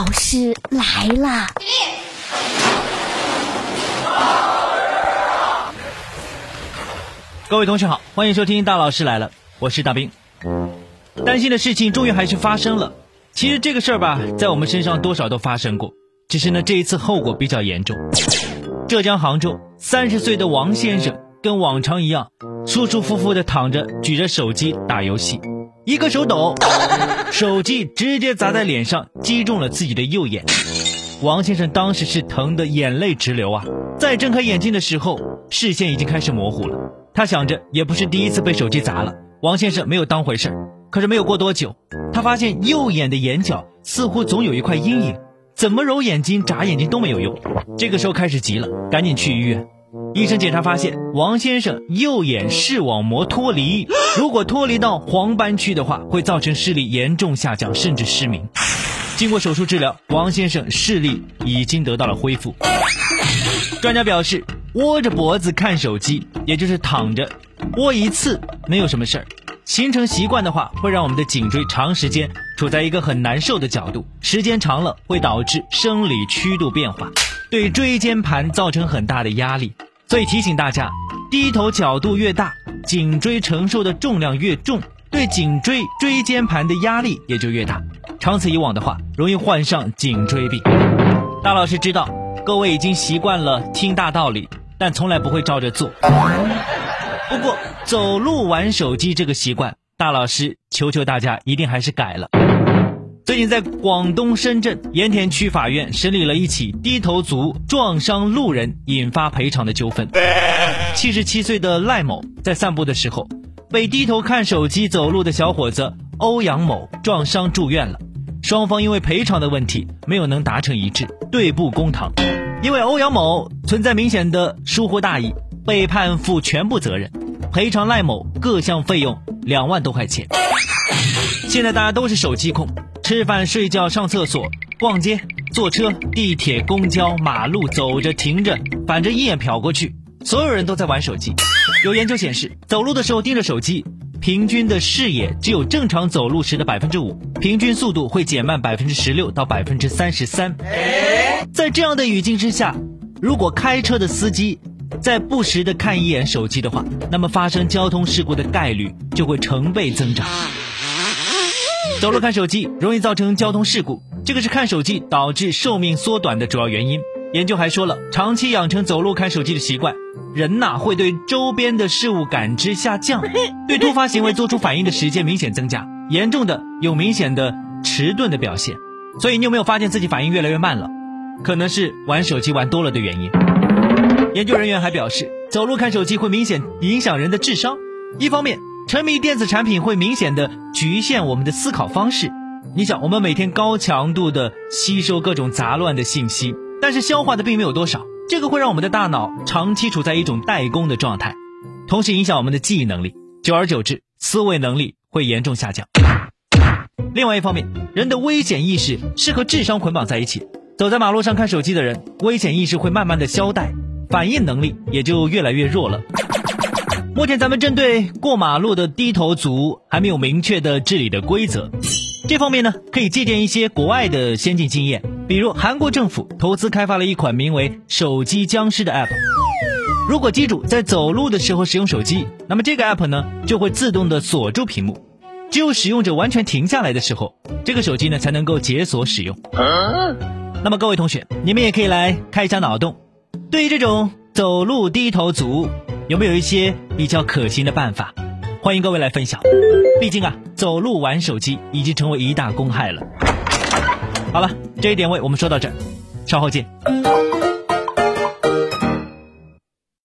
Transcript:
老师来啦各位同学好欢迎收听大老师来了我是大兵。担心的事情终于还是发生了其实这个事儿吧在我们身上多少都发生过只是呢这一次后果比较严重。浙江杭州三十岁的王先生跟往常一样舒舒服服的躺着举着手机打游戏。一个手抖，手机直接砸在脸上，击中了自己的右眼。王先生当时是疼得眼泪直流啊！再睁开眼睛的时候，视线已经开始模糊了。他想着也不是第一次被手机砸了，王先生没有当回事。可是没有过多久，他发现右眼的眼角似乎总有一块阴影，怎么揉眼睛、眨眼睛都没有用。这个时候开始急了，赶紧去医院。医生检查发现，王先生右眼视网膜脱离，如果脱离到黄斑区的话，会造成视力严重下降，甚至失明。经过手术治疗，王先生视力已经得到了恢复。专家表示，窝着脖子看手机，也就是躺着，窝一次没有什么事儿。形成习惯的话，会让我们的颈椎长时间处在一个很难受的角度，时间长了会导致生理曲度变化，对椎间盘造成很大的压力。所以提醒大家，低头角度越大，颈椎承受的重量越重，对颈椎椎间盘的压力也就越大。长此以往的话，容易患上颈椎病。大老师知道各位已经习惯了听大道理，但从来不会照着做。不过走路玩手机这个习惯，大老师求求大家一定还是改了。最近在广东深圳盐田区法院审理了一起低头族撞伤路人引发赔偿的纠纷。七十七岁的赖某在散步的时候，被低头看手机走路的小伙子欧阳某撞伤住院了。双方因为赔偿的问题没有能达成一致，对簿公堂。因为欧阳某存在明显的疏忽大意，被判负全部责任，赔偿赖某各项费用两万多块钱。现在大家都是手机控，吃饭、睡觉、上厕所、逛街、坐车、地铁、公交、马路，走着、停着，反正一眼瞟过去，所有人都在玩手机。有研究显示，走路的时候盯着手机。平均的视野只有正常走路时的百分之五，平均速度会减慢百分之十六到百分之三十三。在这样的语境之下，如果开车的司机在不时的看一眼手机的话，那么发生交通事故的概率就会成倍增长。走路看手机容易造成交通事故，这个是看手机导致寿命缩短的主要原因。研究还说了，长期养成走路看手机的习惯。人呐会对周边的事物感知下降，对突发行为做出反应的时间明显增加，严重的有明显的迟钝的表现。所以你有没有发现自己反应越来越慢了？可能是玩手机玩多了的原因。研究人员还表示，走路看手机会明显影响人的智商。一方面，沉迷电子产品会明显的局限我们的思考方式。你想，我们每天高强度的吸收各种杂乱的信息，但是消化的并没有多少。这个会让我们的大脑长期处在一种怠工的状态，同时影响我们的记忆能力，久而久之，思维能力会严重下降。另外一方面，人的危险意识是和智商捆绑在一起。走在马路上看手机的人，危险意识会慢慢的消怠，反应能力也就越来越弱了。目前咱们针对过马路的低头族还没有明确的治理的规则，这方面呢，可以借鉴一些国外的先进经验。比如韩国政府投资开发了一款名为“手机僵尸”的 App，如果机主在走路的时候使用手机，那么这个 App 呢就会自动的锁住屏幕，只有使用者完全停下来的时候，这个手机呢才能够解锁使用。那么各位同学，你们也可以来开一下脑洞，对于这种走路低头族，有没有一些比较可行的办法？欢迎各位来分享。毕竟啊，走路玩手机已经成为一大公害了。好了，这一点位我们说到这儿，稍后见。